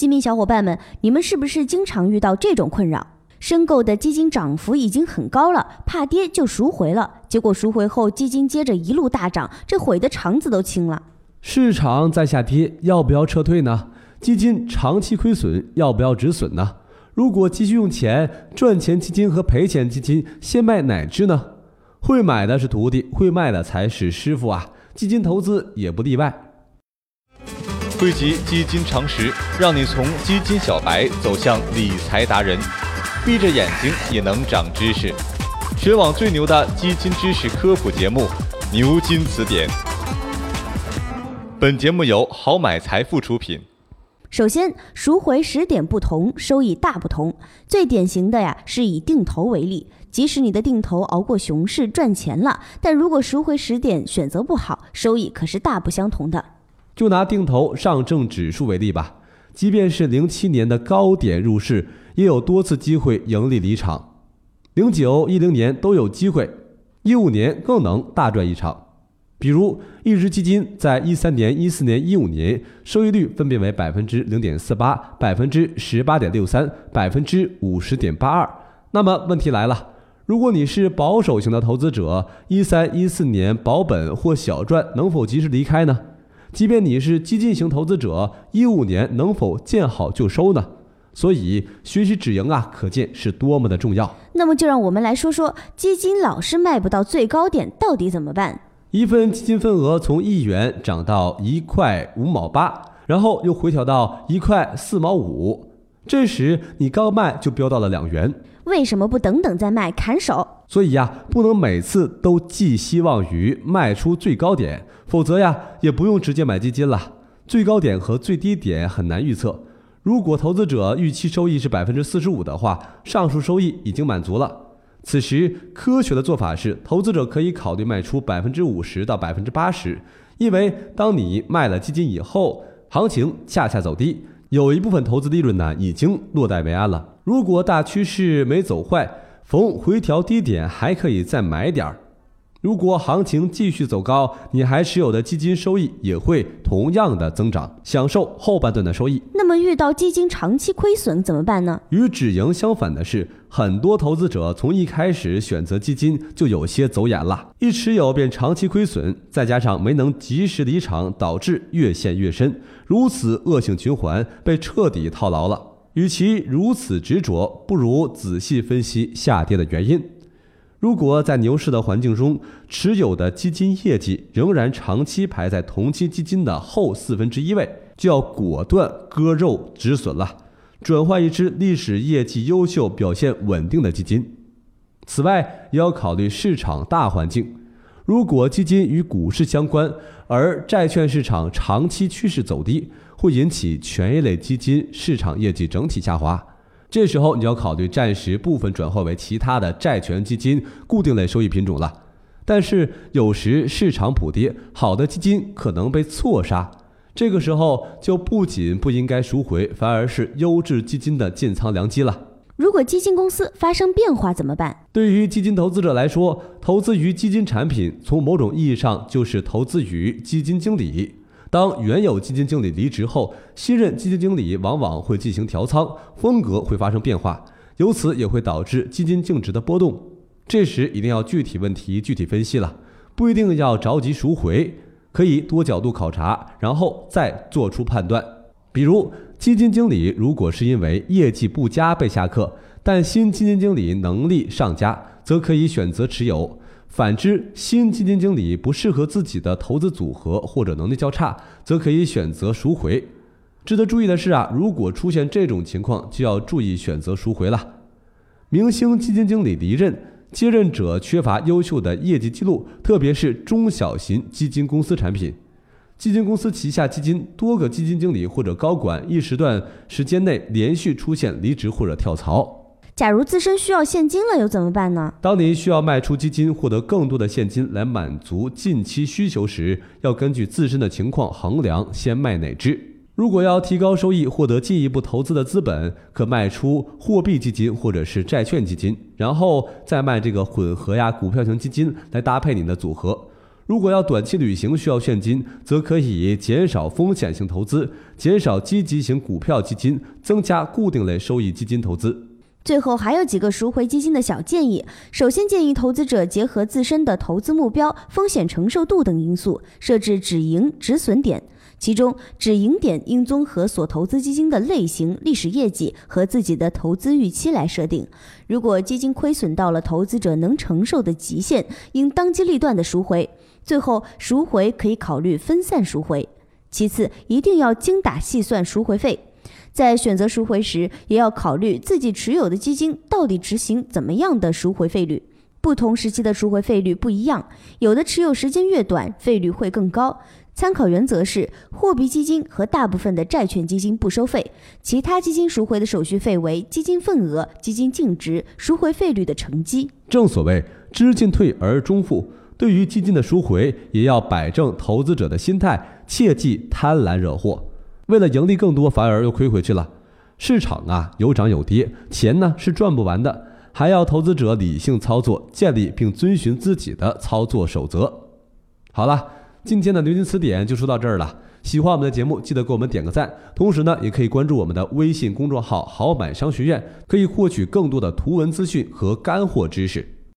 基民小伙伴们，你们是不是经常遇到这种困扰？申购的基金涨幅已经很高了，怕跌就赎回了，结果赎回后基金接着一路大涨，这悔的肠子都青了。市场在下跌，要不要撤退呢？基金长期亏损，要不要止损呢？如果继续用钱赚钱基金和赔钱基金，先卖哪只呢？会买的是徒弟，会卖的才是师傅啊！基金投资也不例外。汇集基金常识，让你从基金小白走向理财达人，闭着眼睛也能长知识。全网最牛的基金知识科普节目《牛津词典》。本节目由好买财富出品。首先，赎回时点不同，收益大不同。最典型的呀，是以定投为例，即使你的定投熬过熊市赚钱了，但如果赎回时点选择不好，收益可是大不相同的。就拿定投上证指数为例吧，即便是零七年的高点入市，也有多次机会盈利离场，零九一零年都有机会，一五年更能大赚一场。比如一只基金在一三年、一四年、一五年收益率分别为百分之零点四八、百分之十八点六三、百分之五十点八二。那么问题来了，如果你是保守型的投资者，一三一四年保本或小赚，能否及时离开呢？即便你是激进型投资者，一五年能否见好就收呢？所以学习止盈啊，可见是多么的重要。那么就让我们来说说，基金老是卖不到最高点，到底怎么办？一份基金份额从一元涨到一块五毛八，然后又回调到一块四毛五，这时你刚卖就飙到了两元。为什么不等等再卖，砍手？所以呀，不能每次都寄希望于卖出最高点，否则呀，也不用直接买基金了。最高点和最低点很难预测。如果投资者预期收益是百分之四十五的话，上述收益已经满足了。此时，科学的做法是，投资者可以考虑卖出百分之五十到百分之八十，因为当你卖了基金以后，行情恰恰走低，有一部分投资利润呢已经落袋为安了。如果大趋势没走坏，逢回调低点还可以再买点儿。如果行情继续走高，你还持有的基金收益也会同样的增长，享受后半段的收益。那么遇到基金长期亏损怎么办呢？与止盈相反的是，很多投资者从一开始选择基金就有些走眼了，一持有便长期亏损，再加上没能及时离场，导致越陷越深，如此恶性循环被彻底套牢了。与其如此执着，不如仔细分析下跌的原因。如果在牛市的环境中，持有的基金业绩仍然长期排在同期基金的后四分之一位，就要果断割肉止损了，转换一支历史业绩优秀、表现稳定的基金。此外，也要考虑市场大环境。如果基金与股市相关，而债券市场长期趋势走低，会引起权益类基金市场业绩整体下滑。这时候你要考虑暂时部分转换为其他的债权基金、固定类收益品种了。但是有时市场普跌，好的基金可能被错杀，这个时候就不仅不应该赎回，反而是优质基金的建仓良机了。如果基金公司发生变化怎么办？对于基金投资者来说，投资于基金产品，从某种意义上就是投资于基金经理。当原有基金经理离职后，新任基金经理往往会进行调仓，风格会发生变化，由此也会导致基金净值的波动。这时一定要具体问题具体分析了，不一定要着急赎回，可以多角度考察，然后再做出判断。比如，基金经理如果是因为业绩不佳被下课，但新基金经理能力上佳，则可以选择持有。反之，新基金经理不适合自己的投资组合或者能力较差，则可以选择赎回。值得注意的是啊，如果出现这种情况，就要注意选择赎回了。明星基金经理离任，接任者缺乏优秀的业绩记录，特别是中小型基金公司产品，基金公司旗下基金多个基金经理或者高管一时段时间内连续出现离职或者跳槽。假如自身需要现金了，又怎么办呢？当你需要卖出基金，获得更多的现金来满足近期需求时，要根据自身的情况衡量先卖哪只。如果要提高收益，获得进一步投资的资本，可卖出货币基金或者是债券基金，然后再卖这个混合呀股票型基金来搭配你的组合。如果要短期旅行需要现金，则可以减少风险性投资，减少积极型股票基金，增加固定类收益基金投资。最后还有几个赎回基金的小建议。首先建议投资者结合自身的投资目标、风险承受度等因素，设置止盈止损点。其中，止盈点应综合所投资基金的类型、历史业绩和自己的投资预期来设定。如果基金亏损到了投资者能承受的极限，应当机立断的赎回。最后，赎回可以考虑分散赎回。其次，一定要精打细算赎回费。在选择赎回时，也要考虑自己持有的基金到底执行怎么样的赎回费率。不同时期的赎回费率不一样，有的持有时间越短，费率会更高。参考原则是：货币基金和大部分的债券基金不收费，其他基金赎回的手续费为基金份额、基金净值、赎回费率的乘积。正所谓知进退而终富，对于基金的赎回，也要摆正投资者的心态，切忌贪婪惹祸。为了盈利更多，反而又亏回去了。市场啊，有涨有跌，钱呢是赚不完的，还要投资者理性操作，建立并遵循自己的操作守则。好了，今天的牛津词典就说到这儿了。喜欢我们的节目，记得给我们点个赞，同时呢，也可以关注我们的微信公众号“好买商学院”，可以获取更多的图文资讯和干货知识。